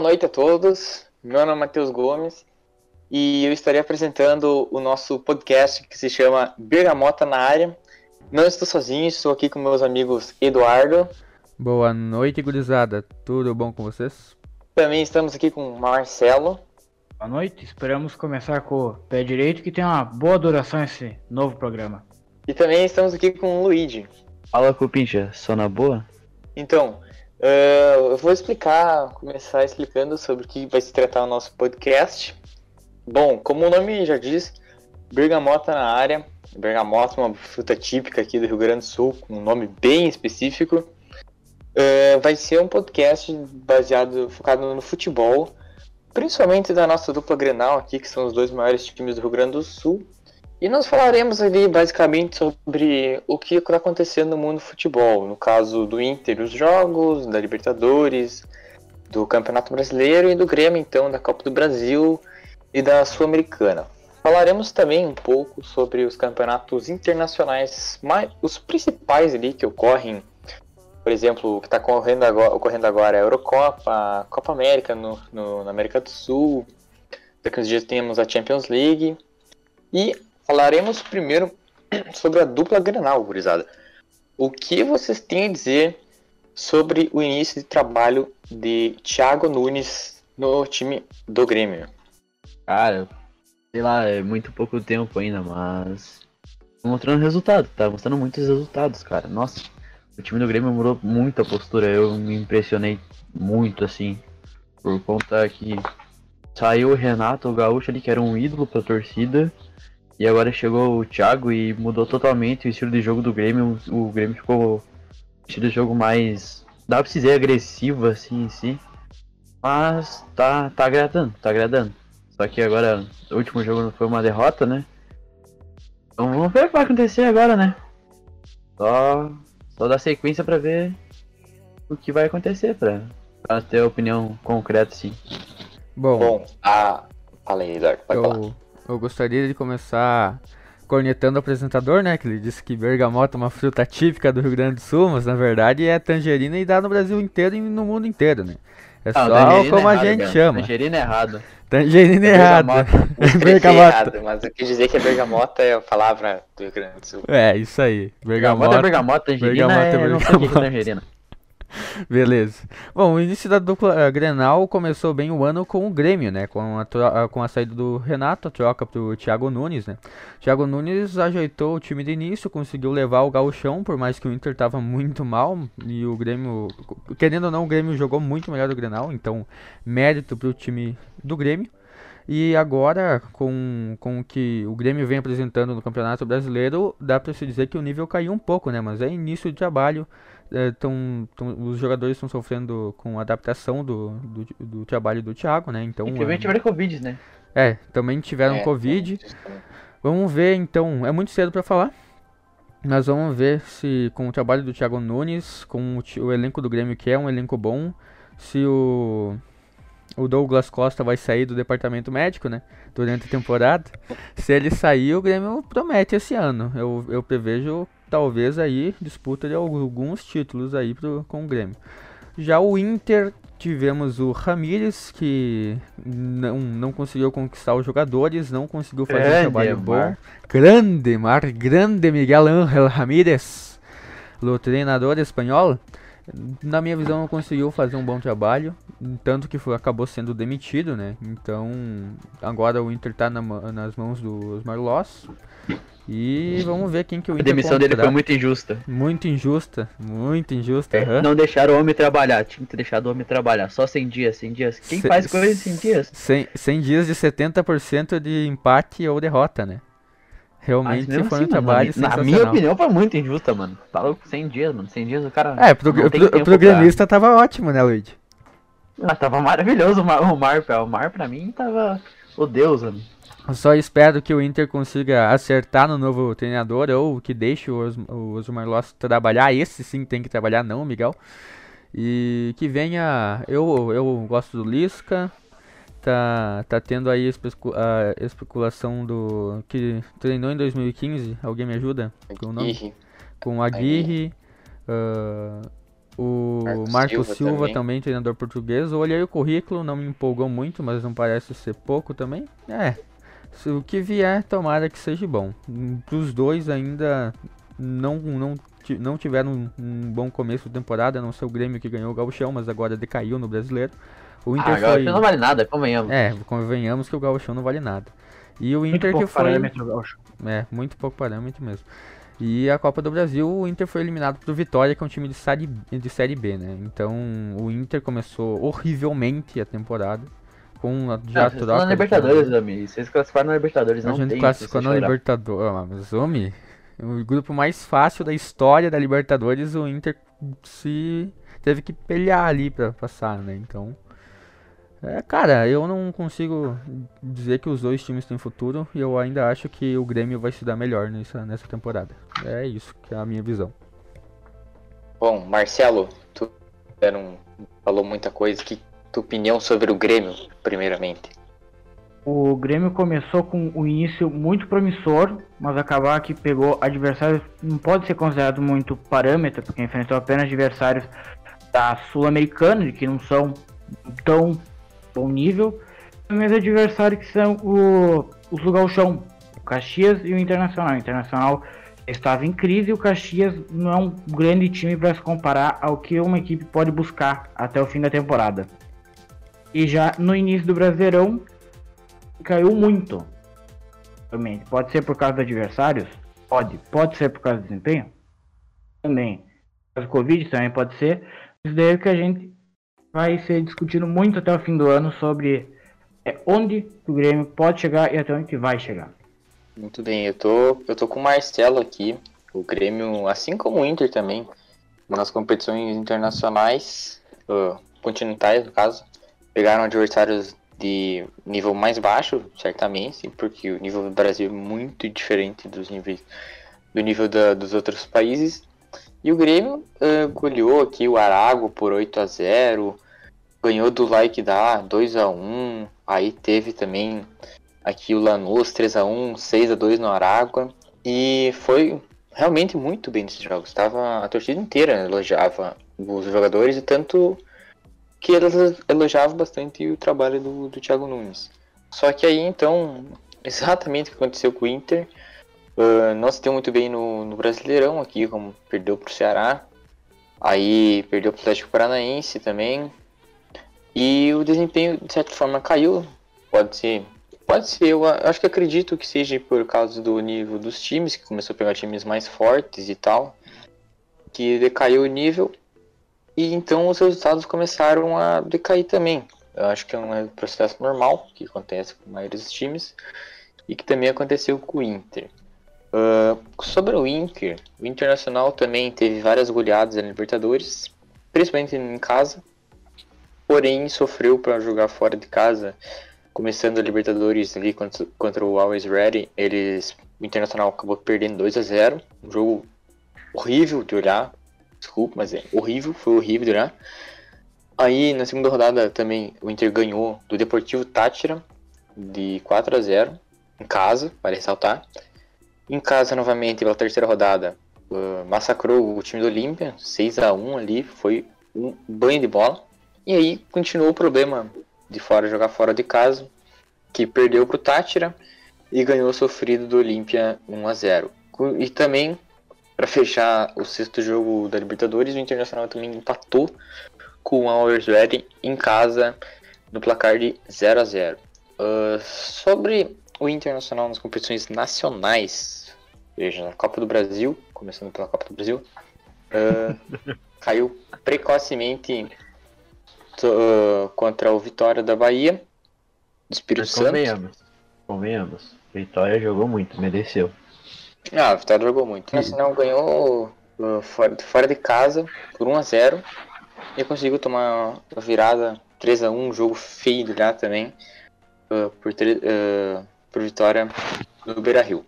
boa noite a todos. Meu nome é Matheus Gomes e eu estarei apresentando o nosso podcast que se chama Bergamota na Área. Não estou sozinho, estou aqui com meus amigos Eduardo. Boa noite, gurizada. Tudo bom com vocês? Também estamos aqui com Marcelo. Boa noite, esperamos começar com o pé direito que tem uma boa duração esse novo programa. E também estamos aqui com o Luigi. Fala, Cupincha, só na boa? Então, uh, eu vou explicar, começar explicando sobre o que vai se tratar o nosso podcast. Bom, como o nome já diz, bergamota na área. Bergamota é uma fruta típica aqui do Rio Grande do Sul, com um nome bem específico. Uh, vai ser um podcast baseado, focado no futebol, principalmente da nossa dupla Grenal aqui, que são os dois maiores times do Rio Grande do Sul. E nós falaremos ali basicamente sobre o que está acontecendo no mundo do futebol, no caso do Inter, os jogos, da Libertadores, do Campeonato Brasileiro e do Grêmio, então, da Copa do Brasil e da Sul-Americana. Falaremos também um pouco sobre os campeonatos internacionais, mais, os principais ali que ocorrem, por exemplo, o que está ocorrendo agora, ocorrendo agora é a Eurocopa, a Copa América no, no, na América do Sul, daqui uns dias temos a Champions League, e falaremos primeiro sobre a dupla Grenal, gurizada. O que vocês têm a dizer sobre o início de trabalho de Thiago Nunes no time do Grêmio? Cara, sei lá, é muito pouco tempo ainda, mas. Mostrando resultado, tá mostrando muitos resultados, cara. Nossa, o time do Grêmio mudou muito a postura. Eu me impressionei muito, assim, por conta que saiu o Renato, o Gaúcho ali, que era um ídolo pra torcida. E agora chegou o Thiago e mudou totalmente o estilo de jogo do Grêmio. O Grêmio ficou um estilo de jogo mais. dá pra dizer agressivo assim em si. Mas tá, tá agradando, tá agradando. Só que agora o último jogo foi uma derrota, né? Então vamos ver o que vai acontecer agora, né? Só, só dar sequência pra ver o que vai acontecer, pra, pra ter a opinião concreta, sim. Bom, Bom, a. Fala aí, Eduardo, pode falar. Eu, gostaria de começar cornetando o apresentador, né? Que ele disse que bergamota é uma fruta típica do Rio Grande do Sul, mas na verdade é tangerina e dá no Brasil inteiro e no mundo inteiro, né? É só como é a errado, gente cara. chama. Tangerina é errado. Tangerina É errada. bergamota. Bergamota. errado, mas eu quis dizer que a bergamota é a palavra do Rio Grande do Sul. É, isso aí. Bergamota é Bergamota. bergamota, tangerina bergamota é é, é bergamota. tangerina. Beleza. Bom, o início da dupla eh, Grenal começou bem o ano com o Grêmio, né? Com a, ah, com a saída do Renato, a troca pro Thiago Nunes, né? Thiago Nunes ajeitou o time de início, conseguiu levar o gauchão, por mais que o Inter tava muito mal e o Grêmio, querendo ou não, o Grêmio jogou muito melhor do Grenal, então mérito pro time do Grêmio. E agora, com, com o que o Grêmio vem apresentando no Campeonato Brasileiro, dá para se dizer que o nível caiu um pouco, né? Mas é início de trabalho, tão, tão- os jogadores estão sofrendo com a adaptação do, do, do trabalho do Thiago, né? Então, Infelizmente é, tiveram Covid, né? é, também tiveram É, Covid. também. Vamos ver então, é muito cedo para falar. Mas vamos ver se com o trabalho do Thiago Nunes, com o, o elenco do Grêmio que é um elenco bom, se o o Douglas Costa vai sair do departamento médico, né? Durante a temporada. Se ele sair, o Grêmio promete esse ano. Eu, eu prevejo talvez aí disputa de alguns títulos aí pro, com o Grêmio. Já o Inter tivemos o Ramires que não, não conseguiu conquistar os jogadores, não conseguiu fazer um Grande trabalho bom. Mar. Grande, Mar, grande Miguel Ángel Ramírez, o treinador espanhol. Na minha visão, não conseguiu fazer um bom trabalho, tanto que foi, acabou sendo demitido, né? Então, agora o Inter tá na nas mãos dos Marlos. E vamos ver quem que o A Inter demissão dele foi muito injusta. Muito injusta, muito injusta. É, aham. Não deixaram o homem trabalhar, tinha que ter deixado o homem trabalhar. Só 100 dias, 100 dias. Quem Se- faz coisa em 100 dias? 100, 100 dias de 70% de empate ou derrota, né? Realmente foi assim, um trabalho na, minha opinião foi muito injusta, mano. Tá louco, 100 dias, mano. 100 dias o cara. É, pro, pro, tempo pro pra- tava ótimo, né, Luigi? Ah, tava maravilhoso o Mar, o Mar. O pra mim tava. O Deus, mano. Eu só espero que o Inter consiga acertar no novo treinador ou que deixe o, Os, o Osmar Loss trabalhar. Esse sim tem que trabalhar, não o Miguel. E que venha. Eu, eu gosto do Lisca. Tá, tá tendo aí a especulação do. que treinou em 2015. Alguém me ajuda? Com o nome? Aguirre. Com o Aguirre. ah, O Marco Marco Silva Silva, também. também. treinador português. Eu olhei o currículo, não me empolgou muito, mas não parece ser pouco também. É, se o que vier, tomara que seja bom. Os dois ainda não, não, não tiveram um, um bom começo de temporada, a não ser o Grêmio que ganhou o Gauchão, mas agora decaiu no brasileiro. O Inter Ah, foi... não vale nada, convenhamos. É, convenhamos que o Gauchão não vale nada. E o Muito Inter que pouco foi... É, muito pouco parâmetro mesmo. E a Copa do Brasil, o Inter foi eliminado pro Vitória, que é um time de série, de série B, né? Então, o Inter começou horrivelmente a temporada. Com a, Não, já vocês troca estão na de Libertadores, amigo. Vocês classificaram na Libertadores, A não gente tem classificou na. Libertadores. Ah, mas, o grupo mais fácil da história da Libertadores, o Inter se teve que pelear ali pra passar, né? Então, é, cara, eu não consigo dizer que os dois times têm futuro e eu ainda acho que o Grêmio vai se dar melhor nessa, nessa temporada. É isso que é a minha visão. Bom, Marcelo, tu um- falou muita coisa. Que tua opinião sobre o Grêmio, primeiramente? O Grêmio começou com o início muito promissor, mas acabar que pegou adversários não pode ser considerado muito parâmetro, porque enfrentou apenas adversários da Sul-Americana, que não são tão bom nível, mas adversários que são o, os do Gauchão, o Caxias e o Internacional. O Internacional estava em crise e o Caxias não é um grande time para se comparar ao que uma equipe pode buscar até o fim da temporada. E já no início do Brasileirão, caiu muito. Também. Pode ser por causa dos adversários? Pode. Pode ser por causa do desempenho? Também. Por causa do Covid também pode ser. Isso daí é que a gente vai ser discutindo muito até o fim do ano sobre é, onde o Grêmio pode chegar e até onde vai chegar. Muito bem, eu tô, eu tô com o Marcelo aqui. O Grêmio, assim como o Inter também, nas competições internacionais, ah, continentais no caso, pegaram adversários de nível mais baixo, certamente, porque o nível do Brasil é muito diferente dos níveis do nível da- dos outros países. E o Grêmio ah, goleou aqui o Arago por 8 a 0 ganhou do Like da 2 a 1 aí teve também aqui o Lanús 3 a 1 6 a 2 no Aragua e foi realmente muito bem nesses jogos. Tava a torcida inteira elogiava os jogadores e tanto que eles elogiavam bastante o trabalho do, do Thiago Nunes. Só que aí então, exatamente o que aconteceu com o Inter, ah, não se deu muito bem no, no Brasileirão aqui, como perdeu pro Ceará, aí perdeu pro Atlético Paranaense também. E o desempenho de certa forma caiu, pode ser Pode ser, eu acho que acredito que seja por causa do nível dos times, que começou a pegar times mais fortes e tal, que decaiu o nível, e então os resultados começaram a decair também. Eu acho que é um processo normal que acontece com a maioria dos times, e que também aconteceu com o Inter. Ah, sobre o Inter, o Internacional também teve várias goleadas na Libertadores, principalmente em casa, porém sofreu para jogar fora de casa começando a Libertadores ali contra, contra o Always Ready, eles, o Internacional acabou perdendo 2 a 0 um jogo horrível de olhar, desculpa, mas é horrível, foi horrível de olhar. Aí na segunda rodada também o Inter ganhou do Deportivo Tátira de 4 a 0 em casa, para ressaltar. Em casa novamente pela terceira rodada, uh, massacrou o time do Olímpia, 6 a 1 ali, foi um banho de bola. E aí continuou o problema de fora jogar fora de casa, que perdeu pro Tátira e ganhou sofrido do Olímpia 1 a 0. Co- E também para fechar o sexto jogo da Libertadores, o Internacional também empatou com o Always Ready em casa no placar de 0 a 0. Ah, sobre o Internacional nas competições nacionais, veja, na Copa do Brasil, começando pela Copa do Brasil, ah, caiu precocemente ah, contra o Vitória da Bahia, do Espírito Mas Santo. convenhamos. Convenhamos. Vitória jogou muito, mereceu. Ah, a Vitória jogou muito. O Nacional ganhou uh, fora, fora de casa por 1x0 e conseguiu tomar a virada 3x1, um jogo feio lá também, uh, por, uh, por vitória do Beira Rio.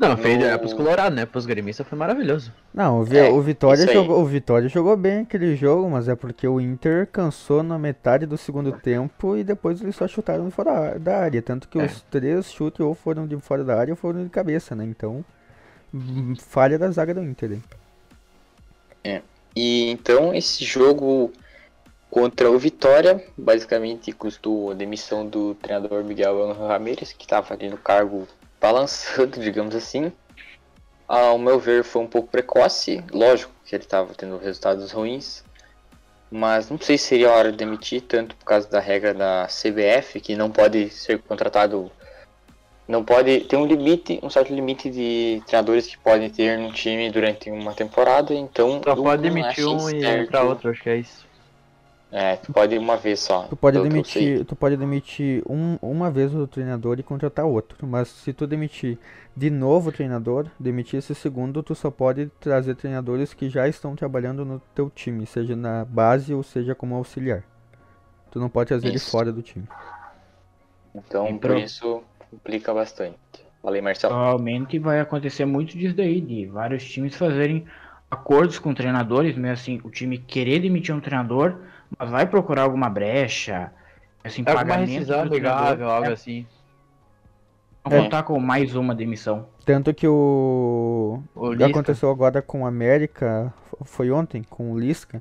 Não, fez No- é pros colorados, né? Pros gremistas foi maravilhoso. Não, o, Vi- É, o Vitória jogou, o Vitória jogou bem aquele jogo, mas é porque o Inter cansou na metade do segundo tempo e depois eles só chutaram de fora da área, tanto que É. os três chutes ou foram de fora da área ou foram de cabeça, né? Então, falha da zaga do Inter. hein? E então esse jogo contra o Vitória basicamente custou a demissão do treinador Miguel Ramírez, que estava ali no cargo balançando, digamos assim. Ao meu ver, foi um pouco precoce. Lógico que ele estava tendo resultados ruins, mas não sei se seria a hora de demitir, tanto por causa da regra da CBF, que não pode ser contratado. Não pode. Tem um limite, um certo limite de treinadores que podem ter no time durante uma temporada, então. Só pode demitir um e entrar outro, acho que é isso. É, tu pode uma vez só. Tu pode demitir, tu pode demitir um, uma vez o treinador e contratar outro, mas se tu demitir de novo o treinador, demitir esse segundo, tu só pode trazer treinadores que já estão trabalhando no teu time, seja na base ou seja como auxiliar. Tu não pode trazer isso. ele fora do time. Então, por isso implica bastante. Falei, Marcelo. Provavelmente vai acontecer muito disso daí, de vários times fazerem acordos com treinadores, mesmo assim, o time querer demitir um treinador mas vai procurar alguma brecha, assim, alguma pagamento amigável, algo é. assim. Não é. contar com mais uma demissão. Tanto que o, o aconteceu agora com o América, foi ontem, com o Lisca,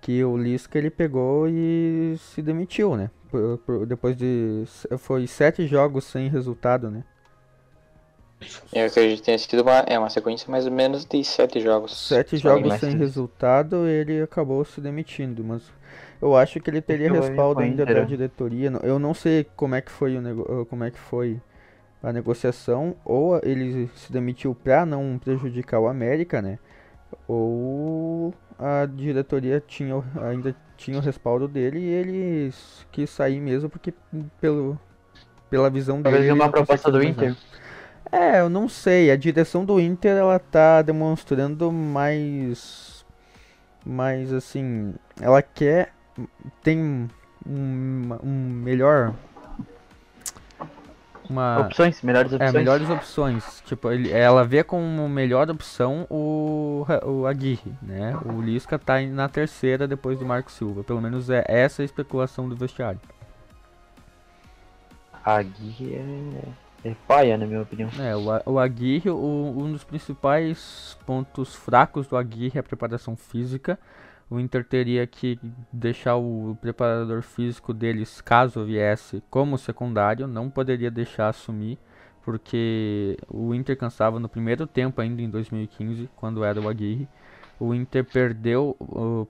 que o Lisca ele pegou e se demitiu, né? Por, por, depois de. Foi sete jogos sem resultado, né? Eu acredito que tenha sido uma, é uma sequência mais ou menos de sete jogos. Sete jogos sem resultado, ele acabou se demitindo, mas eu acho que ele teria respaldo ainda da diretoria. Eu não sei como é que foi o nego... como é que foi a negociação, ou ele se demitiu para não prejudicar o América, né? Ou a diretoria tinha ainda tinha o respaldo dele e ele quis sair mesmo porque pelo pela visão Talvez dele. Talvez uma proposta do Inter. É, eu não sei. A direção do Inter ela tá demonstrando mais mais assim, ela quer tem um, um melhor uma opções, melhores é, opções. É, melhores opções. Tipo, ele, ela vê como melhor opção o, o Aguirre, né? O Lisca tá na terceira depois do Marco Silva. Pelo menos é essa a especulação do vestiário. Aguirre é, é paia, na minha opinião. É, o, o Aguirre, o, um dos principais pontos fracos do Aguirre é a preparação física o Inter teria que deixar o preparador físico deles, caso viesse, como secundário, não poderia deixar assumir, porque o Inter cansava no primeiro tempo ainda em 2015, quando era o Aguirre. O Inter perdeu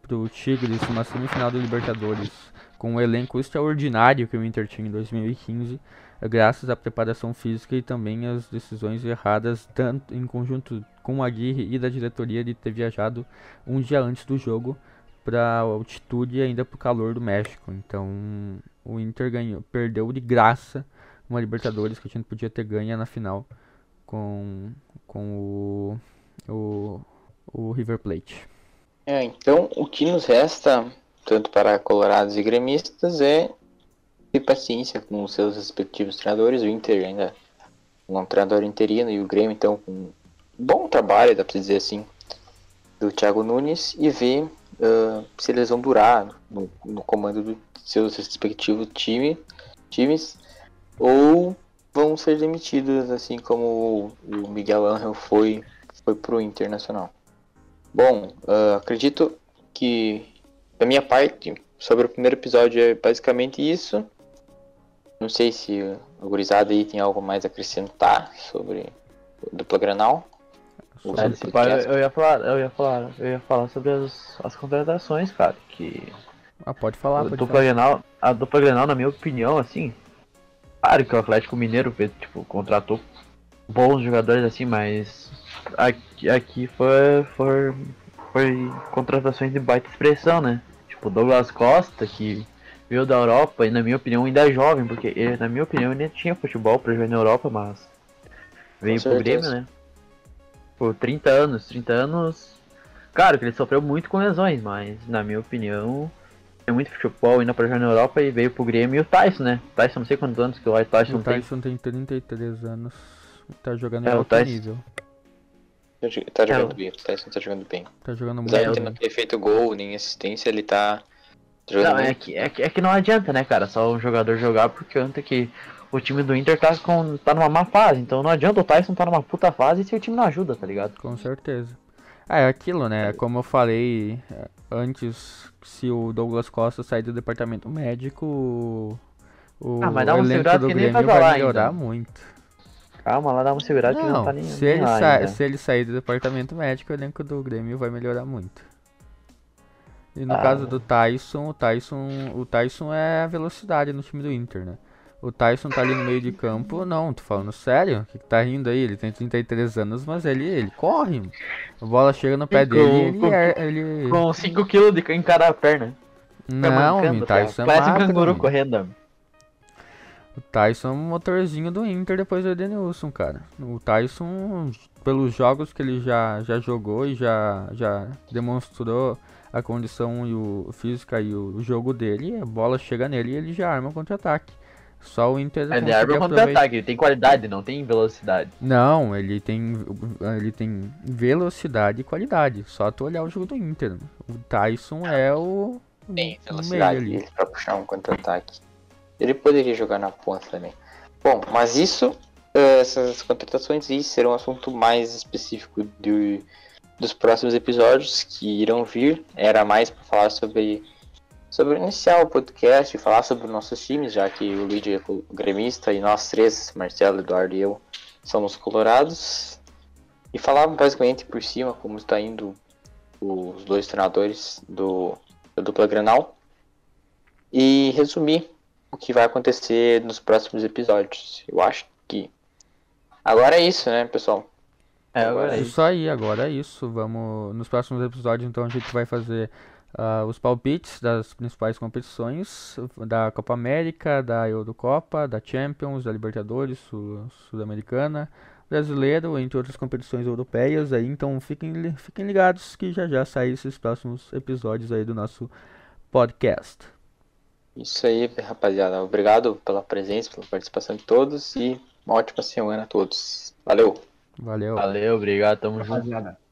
para o Tigres uma semifinal do Libertadores com um elenco extraordinário que o Inter tinha em 2015, graças à preparação física e também às decisões erradas, tanto em conjunto com Aguirre e da diretoria de ter viajado um dia antes do jogo para altitude e ainda para o calor do México. Então o Inter ganhou, perdeu de graça uma Libertadores que a gente podia ter ganho na final com, com o, o, o River Plate. É, então o que nos resta, tanto para colorados e gremistas, é ter paciência com os seus respectivos treinadores. O Inter ainda um treinador interino e o Grêmio então com bom trabalho, dá para dizer assim, do Thiago Nunes e ver uh, se eles vão durar no, no comando dos seus respectivos time, times ou vão ser demitidos, assim como o Miguel Angel foi, foi para o Internacional. Bom, uh, acredito que da minha parte, sobre o primeiro episódio é basicamente isso. Não sei se a gurizada aí tem algo mais a acrescentar sobre o dupla Granal. É, eu ia falar, eu ia falar, eu ia falar sobre as, as contratações, cara, que ah, pode falar, pode dupla Grenal, a dupla Grenal, na minha opinião, assim, claro que o Atlético Mineiro, tipo, contratou bons jogadores assim, mas aqui, aqui foi, foi, foi contratações de baita expressão, né? Tipo, Douglas Costa, que veio da Europa e na minha opinião ainda é jovem, porque ele, na minha opinião ele tinha futebol para jogar na Europa, mas veio pro Grêmio, né? Por 30 anos, 30 anos. Claro que ele sofreu muito com lesões, mas na minha opinião, tem muito futebol indo pra jogar na Europa e veio pro Grêmio e o Tyson, né? O Tyson não sei quantos anos que o Tyson, o Tyson tem. tem 33 anos. Tá jogando é, em alto Tyson... nível. Tá jogando é, bem, o Tyson tá jogando bem. Tá jogando muito bem. não ter feito gol nem assistência, ele tá. tá não, é que, é, que, é que não adianta, né, cara? Só um jogador jogar porque antes que o time do Inter tá, com, tá numa má fase. Então não adianta o Tyson tá numa puta fase se o time não ajuda, tá ligado? Com certeza. É aquilo, né? Como eu falei é, antes, se o Douglas Costa sair do departamento médico, o Ah, mas dá uma elenco do Grêmio vai vai melhorar muito. Calma lá, dá uma segurada que não Não, tá nem. se ele, sa- se ele sair do departamento médico, o elenco do Grêmio vai melhorar muito. E no Ah. caso do Tyson, o Tyson, o Tyson é a velocidade no time do Inter, né? O Tyson tá ali no meio de campo, não, tô falando sério, o que, que tá rindo aí? Ele tem 33 anos, mas ele, ele corre. A bola chega no pé E dele e ele, com- é- ele... Com 5kg de em cada perna. Fica Não, o cara. Tyson é Parece um canguru correndo. O Tyson é um motorzinho do Inter depois do Edenilson, cara. O Tyson, pelos jogos que ele já, já jogou e já, já demonstrou a condição e o física e o jogo dele, a bola chega nele e ele já arma o contra-ataque. Só o Inter É de arma aproveitar- contra-ataque, ele tem qualidade, não tem velocidade. Não, ele tem ele tem velocidade e qualidade. Só tu olhar o jogo do Inter. O Tyson é o Tem meio velocidade ali. pra puxar um contra-ataque. Ele poderia jogar na ponta também. Bom, mas isso, eh, essas contratações aí serão um assunto mais específico do- dos próximos episódios que irão vir. Era mais para falar sobre sobre iniciar o podcast e falar sobre os nossos times, já que o Luigi é o gremista e nós três, Marcelo, Eduardo e eu, somos colorados. E falar basicamente por cima como está indo os dois treinadores do, do dupla Granal. E resumir o que vai acontecer nos próximos episódios. Eu acho que agora é isso, né, pessoal? É, agora é É isso. Isso aí, agora é isso. Vamos nos próximos episódios, então a gente vai fazer ah, os palpites das principais competições da Copa América, da Eurocopa, da Champions, da Libertadores, Sul- Sul-Americana, Brasileiro, entre outras competições europeias. Aí, então fiquem, fiquem ligados que já já saem esses próximos episódios aí do nosso podcast. Isso aí, rapaziada. Obrigado pela presença, pela participação de todos e uma ótima semana a todos. Valeu! Valeu. Valeu, obrigado, tamo junto.